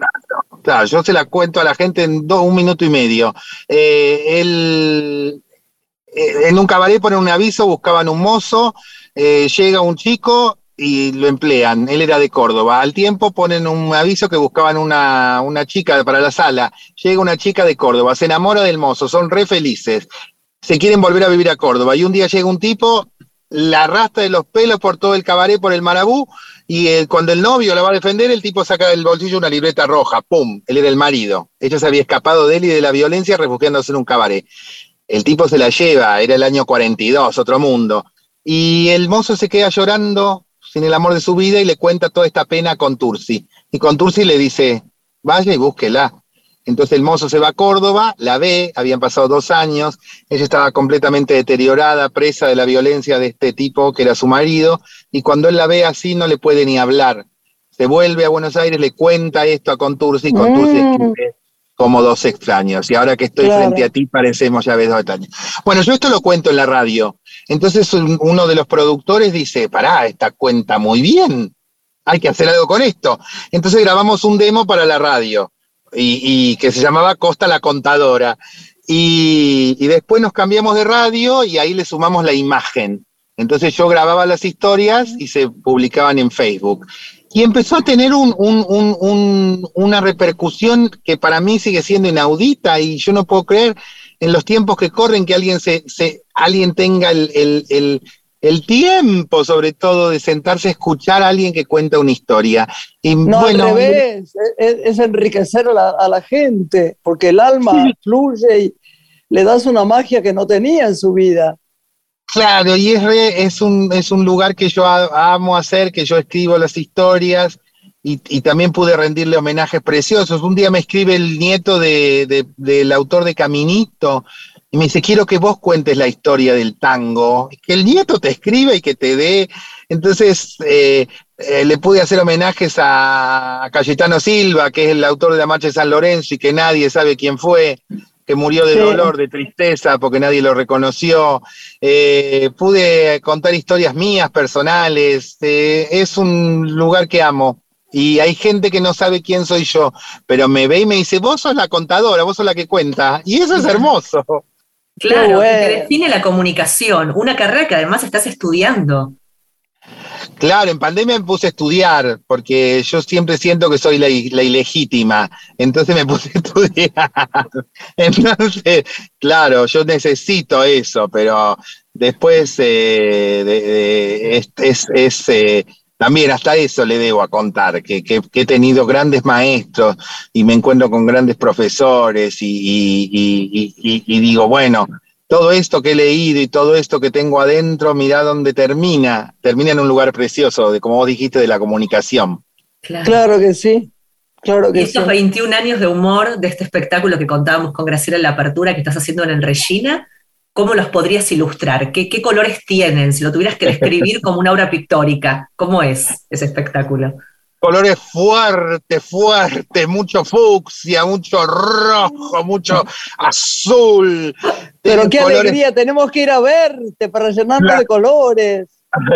Claro, yo se la cuento a la gente en un minuto y medio. él, en un cabaret ponen un aviso, buscaban un mozo, llega un chico y lo emplean. Él era de Córdoba. Al tiempo ponen un aviso que buscaban una, una, chica para la sala. Llega una chica de Córdoba, se enamora del mozo, son re felices. Se quieren volver a vivir a Córdoba. Y un día llega un tipo, la arrastra de los pelos por todo el cabaret, por el marabú, y eh, cuando el novio la va a defender, el tipo saca del bolsillo una libreta roja. ¡Pum! Él era el marido. Ella se había escapado de él y de la violencia refugiándose en un cabaret. El tipo se la lleva, era el año 42, otro mundo. Y el mozo se queda llorando sin el amor de su vida y le cuenta toda esta pena a Contursi. Y Contursi le dice, vaya y búsquela. Entonces el mozo se va a Córdoba, la ve, habían pasado dos años, ella estaba completamente deteriorada, presa de la violencia de este tipo que era su marido, y cuando él la ve así no le puede ni hablar. Se vuelve a Buenos Aires, le cuenta esto a Contursi, y Contursi mm. escribe como dos extraños. Y ahora que estoy frente a ti, parecemos ya ves dos extraños. Bueno, yo esto lo cuento en la radio. Entonces uno de los productores dice, pará, esta cuenta muy bien, hay que hacer algo con esto. Entonces grabamos un demo para la radio y, que se llamaba Costa la Contadora. Y, y, después nos cambiamos de radio y ahí le sumamos la imagen. Entonces yo grababa las historias y se publicaban en Facebook y empezó a tener una repercusión que para mí sigue siendo inaudita y yo no puedo creer en los tiempos que corren que alguien, se, alguien tenga el, tiempo, sobre todo, de sentarse a escuchar a alguien que cuenta una historia. Y no, bueno, al revés, es, enriquecer a la, gente, porque el alma fluye y le das una magia que no tenía en su vida. Claro, y es, es, un, es un lugar que yo amo hacer, que yo escribo las historias y, también pude rendirle homenajes preciosos. Un día me escribe el nieto de, del autor de Caminito y me dice, quiero que vos cuentes la historia del tango, que el nieto te escriba y que te dé. Entonces eh, eh, le pude hacer homenajes a, a Cayetano Silva, que es el autor de la Marcha de San Lorenzo y que nadie sabe quién fue que murió de dolor, de tristeza, porque nadie lo reconoció. Eh, pude contar historias mías, personales. Eh, es un lugar que amo. Y hay gente que no sabe quién soy yo, pero me ve y me dice, vos sos la contadora, vos sos la que cuenta. Y eso es hermoso. Claro, que define la comunicación, una carrera que además estás estudiando. Claro, en pandemia me puse a estudiar, porque yo siempre siento que soy la, ilegítima, entonces me puse a estudiar. Entonces, claro, yo necesito eso, pero después eh, es, eh, también hasta eso le debo a contar, que, he tenido grandes maestros y me encuentro con grandes profesores y digo, bueno, todo esto que he leído y todo esto que tengo adentro, mira dónde termina. Termina en un lugar precioso, de como vos dijiste, de la comunicación. Claro, que sí. Claro que y estos 21 años de humor de este espectáculo que contábamos con Graciela en la apertura que estás haciendo en el Regina, ¿cómo los podrías ilustrar? ¿Qué, qué colores tienen? Si lo tuvieras que describir como una obra pictórica, ¿cómo es ese espectáculo? colores fuertes, fuertes, mucho fucsia, mucho rojo, mucho azul. Pero qué alegría, tenemos que ir a verte para llenarnos de colores.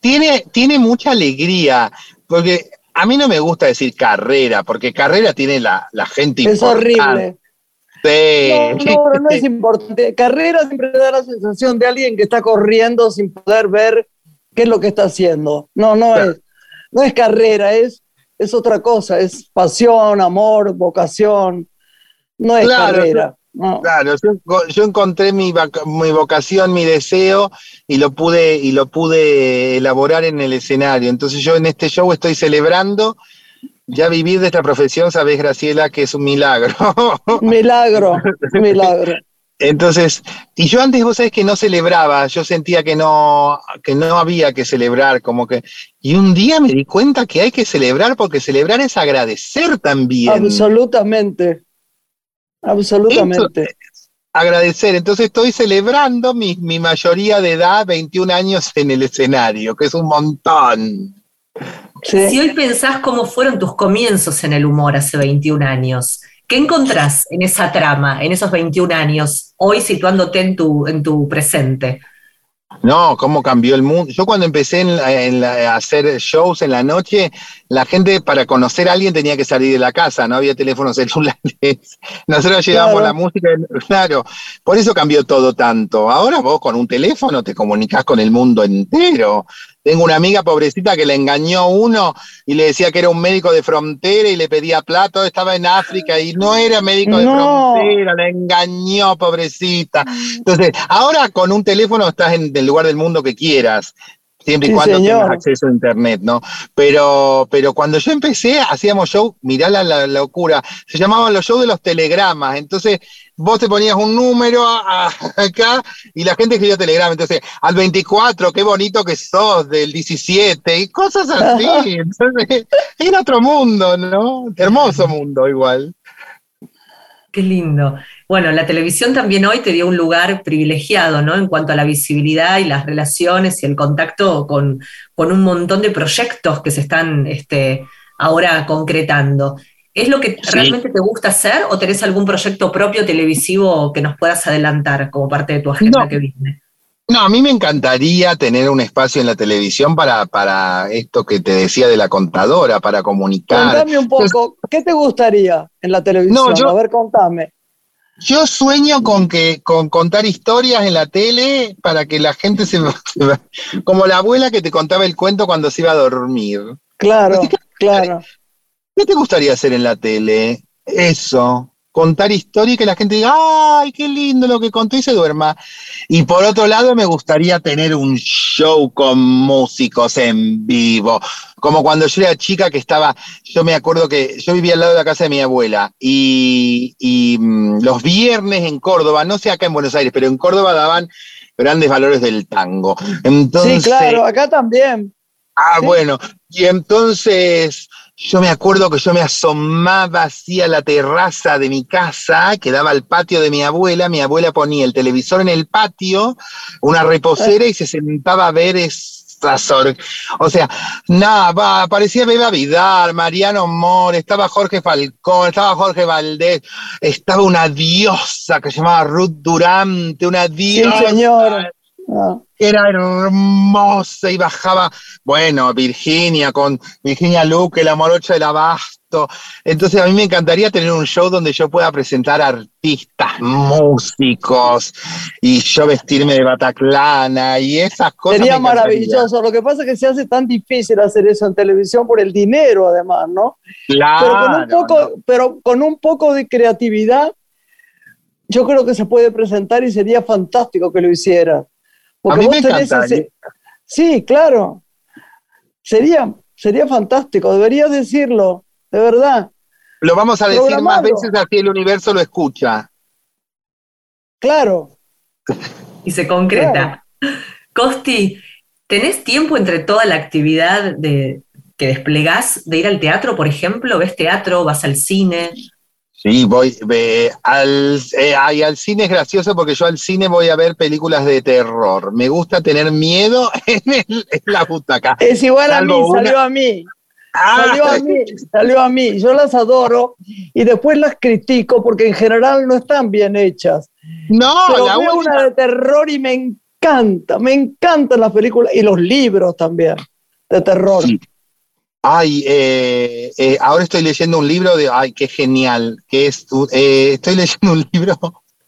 Tiene, tiene mucha alegría, porque a mí no me gusta decir carrera, porque carrera tiene la, la gente Es horrible. Sí. No, no, no es importante. Carrera siempre da la sensación de alguien que está corriendo sin poder ver qué es lo que está haciendo. No, no es no es carrera, es, es otra cosa, es pasión, amor, vocación, no es carrera. Claro, yo, encontré mi, mi, vocación, mi deseo y lo pude y lo pude elaborar en el escenario. Entonces yo en este show estoy celebrando ya vivir de esta profesión, sabes Graciela, que es un milagro. Milagro, milagro. Entonces, y yo antes, vos sabés que no celebraba, yo sentía que no, que no había que celebrar, como que, y un día me di cuenta que hay que celebrar porque celebrar es agradecer también. Absolutamente, absolutamente. agradecer, entonces estoy celebrando mi, mi mayoría de edad, 21 años en el escenario, que es un montón. Si hoy pensás cómo fueron tus comienzos en el humor hace 21 años, ¿Qué encontrás en esa trama, en esos 21 años, hoy situándote en tu, en tu presente? No, cómo cambió el mundo. Yo cuando empecé a hacer shows en la noche, la gente para conocer a alguien tenía que salir de la casa, no había teléfonos celulares. Nosotros llevábamos la música, claro. Por eso cambió todo tanto. Ahora vos con un teléfono te comunicas con el mundo entero. Tengo una amiga pobrecita que le engañó uno y le decía que era un médico de frontera y le pedía plato, estaba en África y no era médico de frontera, le engañó, pobrecita. Entonces, ahora con un teléfono estás en el lugar del mundo que quieras siempre y cuando tengas acceso a internet, ¿no? Pero, pero cuando yo empecé, hacíamos show, mirá la, la, locura, se llamaban los shows de los telegramas, entonces vos te ponías un número acá y la gente escribía telegrama. Entonces, al 24, qué bonito que sos, del 17, y cosas así. Entonces, era otro mundo, ¿no? Hermoso mundo igual. Qué lindo. Bueno, la televisión también hoy te dio un lugar privilegiado, ¿no? En cuanto a la visibilidad y las relaciones y el contacto con, con un montón de proyectos que se están este, ahora concretando. ¿Es lo que realmente te gusta hacer o tenés algún proyecto propio televisivo que nos puedas adelantar como parte de tu agenda que viene? No, a mí me encantaría tener un espacio en la televisión para, para esto que te decía de la contadora, para comunicar. Contame un poco, ¿qué te gustaría en la televisión? a ver, contame. Yo sueño con que con contar historias en la tele para que la gente se, se como la abuela que te contaba el cuento cuando se iba a dormir. Claro, claro. ¿Qué te gustaría hacer en la tele? Eso, contar historia y que la gente diga, ¡ay, qué lindo lo que contó y se duerma! Y por otro lado, me gustaría tener un show con músicos en vivo, como cuando yo era chica que estaba, yo me acuerdo que yo vivía al lado de la casa de mi abuela y, mm, los viernes en Córdoba, no sé acá en Buenos Aires, pero en Córdoba daban grandes valores del tango. Entonces, sí, claro, acá también. Ah, bueno, y entonces yo me acuerdo que yo me asomaba hacia la terraza de mi casa, que daba al patio de mi abuela. Mi abuela ponía el televisor en el patio, una reposera y se sentaba a ver esas O sea, nada, parecía Beba Vidal, Mariano Mor, estaba Jorge Falcón, estaba Jorge Valdés, estaba una diosa que se llamaba Ruth Durante, una diosa. Sí, señor. Era hermosa y bajaba, bueno, Virginia con Virginia Luque, la morocha del abasto. Entonces a mí me encantaría tener un show donde yo pueda presentar artistas, músicos, y yo vestirme de bataclana y esas cosas. Sería maravilloso. Lo que pasa es que se hace tan difícil hacer eso en televisión por el dinero, además, ¿no? Claro. Pero con un poco, pero con un poco de creatividad, yo creo que se puede presentar y sería fantástico que lo hiciera a mí me encanta. Sí, claro. Sería, sería fantástico, deberías decirlo, de verdad. Lo vamos a decir más veces así el universo lo escucha. Claro. Y se concreta. Costi, ¿tenés tiempo entre toda la actividad de, que desplegás de ir al teatro, por ejemplo? ¿Ves teatro? ¿Vas al cine? Sí, voy al, eh, al cine es gracioso porque yo al cine voy a ver películas de terror. Me gusta tener miedo en, la butaca. Es igual a mí, salió a mí. Ah. Salió a mí, salió a mí. Yo las adoro y después las critico porque en general no están bien hechas. No, Pero la veo una de terror y me encanta, me encantan las películas y los libros también de terror. Ay, eh, eh, ahora estoy leyendo un libro de, ay, qué genial, que es, eh, estoy leyendo un libro,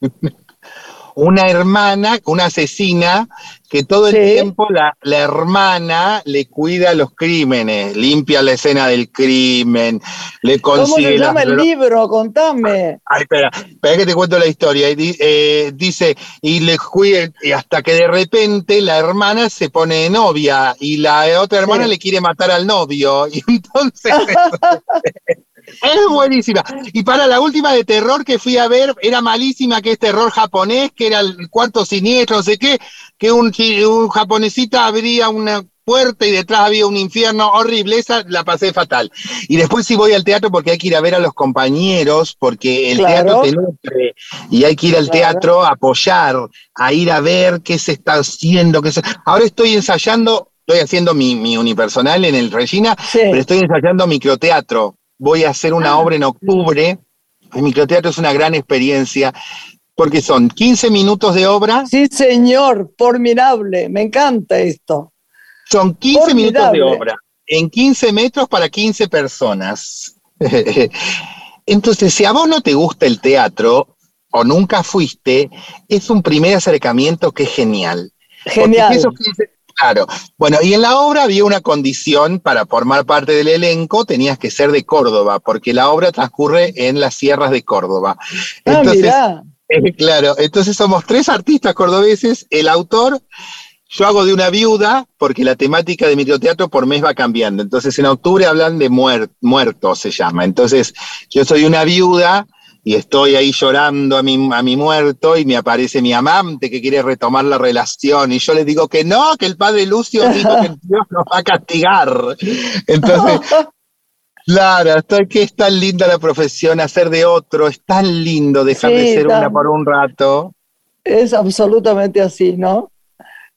una hermana, una asesina, que todo el tiempo la, hermana le cuida los crímenes, limpia la escena del crimen, le consigue... ¿Cómo se llama el libro? Contame. Ay, espera, espera que te cuento la historia. Eh, dice, y le cuida, y hasta que de repente la hermana se pone novia y la otra hermana le quiere matar al novio. Y entonces... Es buenísima. Y para la última de terror que fui a ver, era malísima, que es terror japonés, que era el cuarto siniestro, no sé qué, que un, un japonesita abría una puerta y detrás había un infierno horrible, esa la pasé fatal. Y después sí voy al teatro porque hay que ir a ver a los compañeros, porque el teatro te nutre y hay que ir al teatro a apoyar, a ir a ver qué se está haciendo. Qué se... Ahora estoy ensayando, estoy haciendo mi, mi unipersonal en el Regina, pero estoy ensayando microteatro voy a hacer una ah. obra en octubre. El microteatro es una gran experiencia porque son 15 minutos de obra. Sí, señor, formidable, me encanta esto. Son 15 minutos de obra en 15 metros para 15 personas. Entonces, si a vos no te gusta el teatro o nunca fuiste, es un primer acercamiento que es genial. Genial. Claro. Bueno, y en la obra había una condición para formar parte del elenco, tenías que ser de Córdoba, porque la obra transcurre en las sierras de Córdoba. Ah, entonces, eh, claro, entonces somos tres artistas cordobeses, el autor, yo hago de una viuda, porque la temática de microteatro por mes va cambiando. Entonces en octubre hablan de muertos, se llama. Entonces yo soy una viuda y estoy ahí llorando a mi, a mi muerto y me aparece mi amante que quiere retomar la relación y yo le digo que no, que el padre Lucio dijo que Dios nos va a castigar. Entonces, claro, estoy que es tan linda la profesión, hacer de otro, es tan lindo dejar de ser una por un rato. Es absolutamente así, ¿no?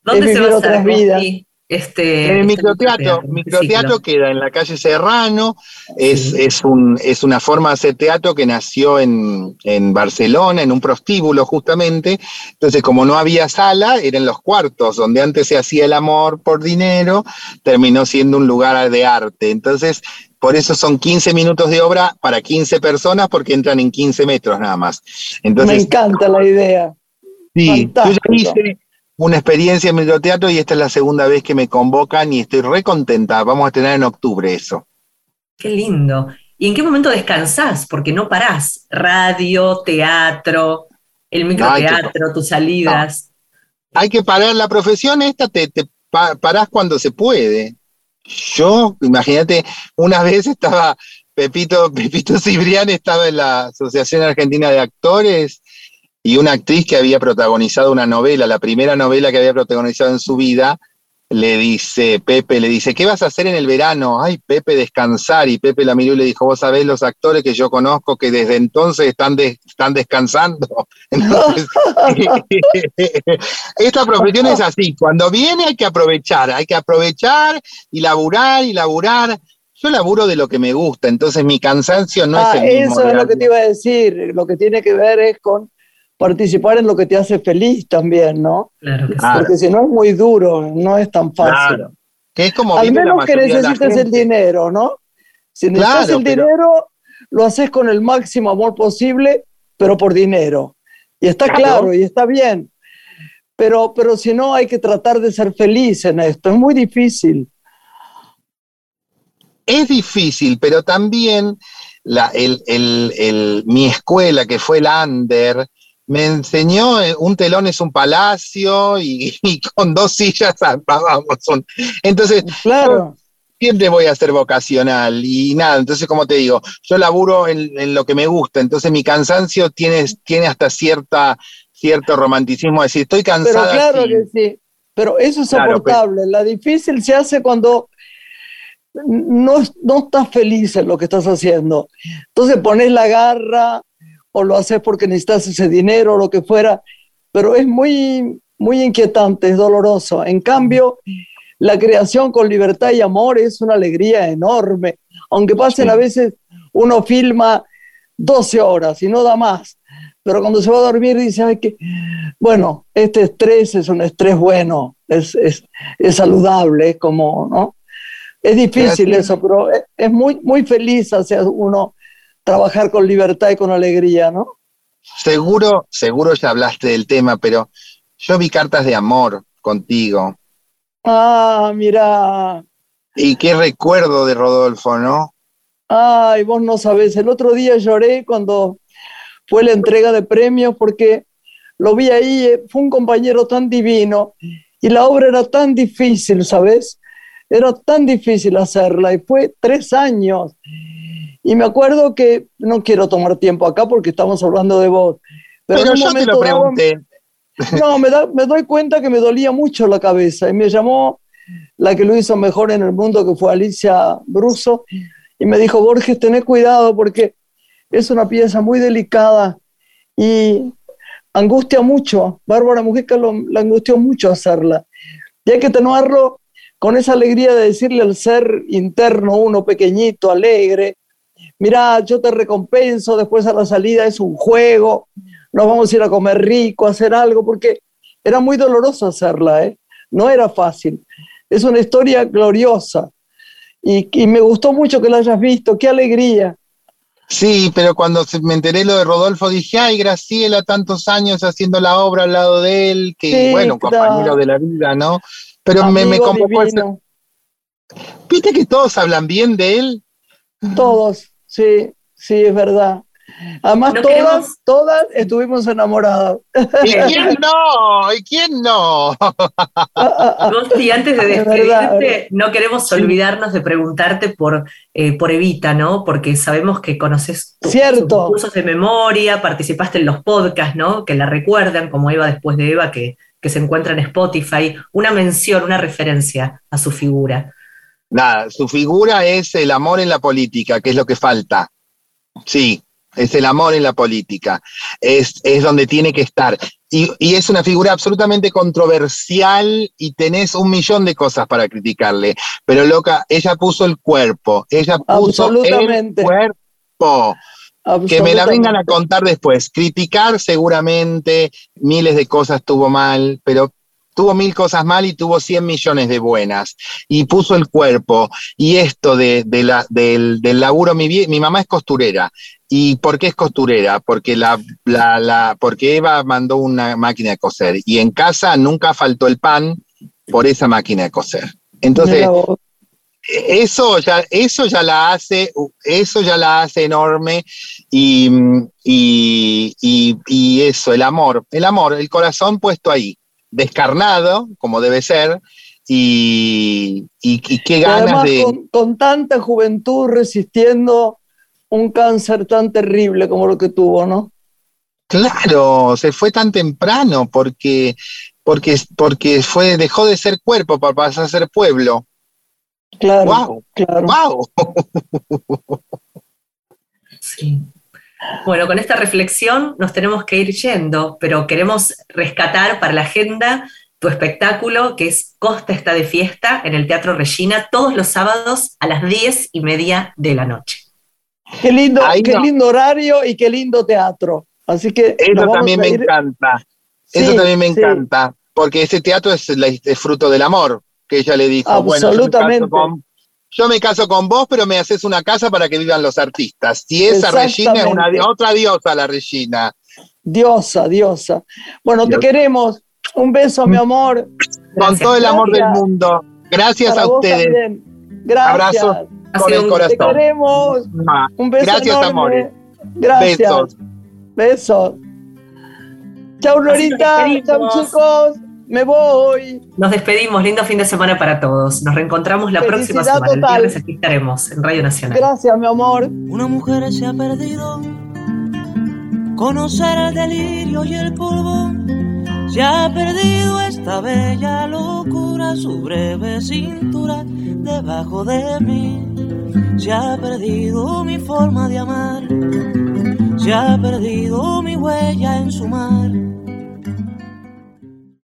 ¿Dónde se va a otras vidas. Este, en el este microteatro, microteatro queda en la calle Serrano, es, es, un, es una forma de hacer teatro que nació en, en, Barcelona, en un prostíbulo justamente, entonces como no había sala, eran los cuartos, donde antes se hacía el amor por dinero, terminó siendo un lugar de arte, entonces por eso son 15 minutos de obra para 15 personas, porque entran en 15 metros nada más. Entonces, Me encanta la idea. Sí, yo ya hice, una experiencia en microteatro y esta es la segunda vez que me convocan y estoy re contenta. Vamos a tener en octubre eso. Qué lindo. ¿Y en qué momento descansás? Porque no parás. Radio, teatro, el microteatro, tus salidas. Hay que parar la profesión esta, te, te parás cuando se puede. Yo, imagínate, una vez estaba Pepito, Pepito Cibrián estaba en la Asociación Argentina de Actores y una actriz que había protagonizado una novela, la primera novela que había protagonizado en su vida, le dice, Pepe le dice, ¿qué vas a hacer en el verano? Ay, Pepe, descansar. Y Pepe la miró y le dijo, vos sabés los actores que yo conozco que desde entonces están, están descansando. esta profesión es así, cuando viene hay que aprovechar, hay que aprovechar y laburar y laburar. Yo laburo de lo que me gusta, entonces mi cansancio no es ah, el mismo. Eso es lo que te iba a decir, lo que tiene que ver es con participar en lo que te hace feliz también, ¿no? Claro Porque si no es muy duro, no es tan fácil. Claro. Que es como Al menos que necesites el dinero, ¿no? Si necesitas el dinero, lo haces con el máximo amor posible, pero por dinero. Y está claro, y está bien. Pero, pero si no, hay que tratar de ser feliz en esto. Es muy difícil. Es difícil, pero también la, el, el, mi escuela, que fue el Under, me enseñó eh, un telón es un palacio y, con dos sillas vamos. Entonces, claro. siempre voy a ser vocacional y nada, entonces como te digo, yo laburo en, lo que me gusta, entonces mi cansancio tiene, tiene hasta cierta, cierto romanticismo, decir, estoy cansada. Pero claro que sí, pero eso es soportable, la difícil se hace cuando no, no estás feliz en lo que estás haciendo. Entonces pones la garra o lo haces porque necesitas ese dinero o lo que fuera, pero es muy, muy inquietante, es doloroso. En cambio, la creación con libertad y amor es una alegría enorme, aunque pasen a veces, uno filma 12 horas y no da más, pero cuando se va a dormir dice, Ay, que, bueno, este estrés es un estrés bueno, es, es, es saludable, es como, ¿no? Es difícil eso, pero es, muy, muy feliz hacia uno trabajar con libertad y con alegría, ¿no? Seguro, seguro ya hablaste del tema, pero yo vi cartas de amor contigo. Ah, mira. Y qué recuerdo de Rodolfo, ¿no? Ay, vos no sabés, el otro día lloré cuando fue la entrega de premios porque lo vi ahí, eh, fue un compañero tan divino y la obra era tan difícil, ¿sabes? Era tan difícil hacerla y fue tres años. Y me acuerdo que, no quiero tomar tiempo acá porque estamos hablando de vos, pero, yo te lo pregunté. no, me, me doy cuenta que me dolía mucho la cabeza y me llamó la que lo hizo mejor en el mundo, que fue Alicia Bruso, y me dijo, Borges, tenés cuidado porque es una pieza muy delicada y angustia mucho. Bárbara Mujica lo, la angustió mucho hacerla. Y hay que tenerlo con esa alegría de decirle al ser interno, uno pequeñito, alegre, mira, yo te recompenso, después a la salida es un juego, nos vamos a ir a comer rico, a hacer algo, porque era muy doloroso hacerla, ¿eh? no era fácil. Es una historia gloriosa y, y me gustó mucho que la hayas visto, qué alegría. Sí, pero cuando me enteré lo de Rodolfo dije, ay, Graciela, tantos años haciendo la obra al lado de él, que bueno, compañero de la vida, ¿no? Pero me, me convocó ¿Viste que todos hablan bien de él? Todos, sí, sí, es verdad. Además, todas, todas estuvimos enamoradas. ¿Y quién no? ¿Y quién no? y antes de despedirte, no queremos olvidarnos de preguntarte por, eh, por Evita, ¿no? Porque sabemos que conoces Cierto. cursos de memoria, participaste en los podcasts, ¿no? Que la recuerdan, como Eva después de Eva, que, que se encuentra en Spotify. Una mención, una referencia a su figura. Nada, su figura es el amor en la política, que es lo que falta. Sí, es el amor en la política, es, es donde tiene que estar. Y, y, es una figura absolutamente controversial y tenés un millón de cosas para criticarle. Pero loca, ella puso el cuerpo, ella puso el cuerpo. Que me la vengan a contar después. Criticar seguramente miles de cosas tuvo mal, pero tuvo mil cosas mal y tuvo 100 millones de buenas. Y puso el cuerpo. Y esto de, de la, del, del, laburo, mi, mi mamá es costurera. ¿Y por qué es costurera? Porque, la, la, la, porque Eva mandó una máquina de coser. Y en casa nunca faltó el pan por esa máquina de coser. Entonces, eso ya, eso ya la hace, eso ya la hace enorme y, y, y, y, eso, el amor, el amor, el corazón puesto ahí descarnado, como debe ser, y, y, qué ganas de... Con, con, tanta juventud resistiendo un cáncer tan terrible como lo que tuvo, ¿no? Claro, se fue tan temprano porque, porque, porque fue, dejó de ser cuerpo para pasar a ser pueblo. Claro, wow, claro. Wow. Sí. Bueno, con esta reflexión nos tenemos que ir yendo, pero queremos rescatar para la agenda tu espectáculo, que es Costa está de fiesta en el Teatro Regina, todos los sábados a las diez y media de la noche. Qué lindo, qué lindo horario y qué lindo teatro. Así que. Eso también me encanta. Eso también me encanta. Porque ese teatro es, es, fruto del amor, que ella le dijo. Absolutamente. Bueno, yo me caso con vos, pero me haces una casa para que vivan los artistas. Y esa Regina es una, otra diosa, la Regina. Diosa, diosa. Bueno, te queremos. Un beso, mi amor. Con todo el amor del mundo. Gracias a ustedes. Gracias. Abrazos con el corazón. Te queremos. Un beso Gracias, amores. Gracias. Besos. Besos. Chau, Lorita. Chau, chicos. Me voy. Nos despedimos. Lindo fin de semana para todos. Nos reencontramos la Felicidad próxima semana. Total. El viernes aquí estaremos en Radio Nacional. Gracias, mi amor. Una mujer se ha perdido. Conocer el delirio y el polvo. Se ha perdido esta bella locura. su breve cintura, debajo de mí. Se ha perdido mi forma de amar, se ha perdido mi huella en su mar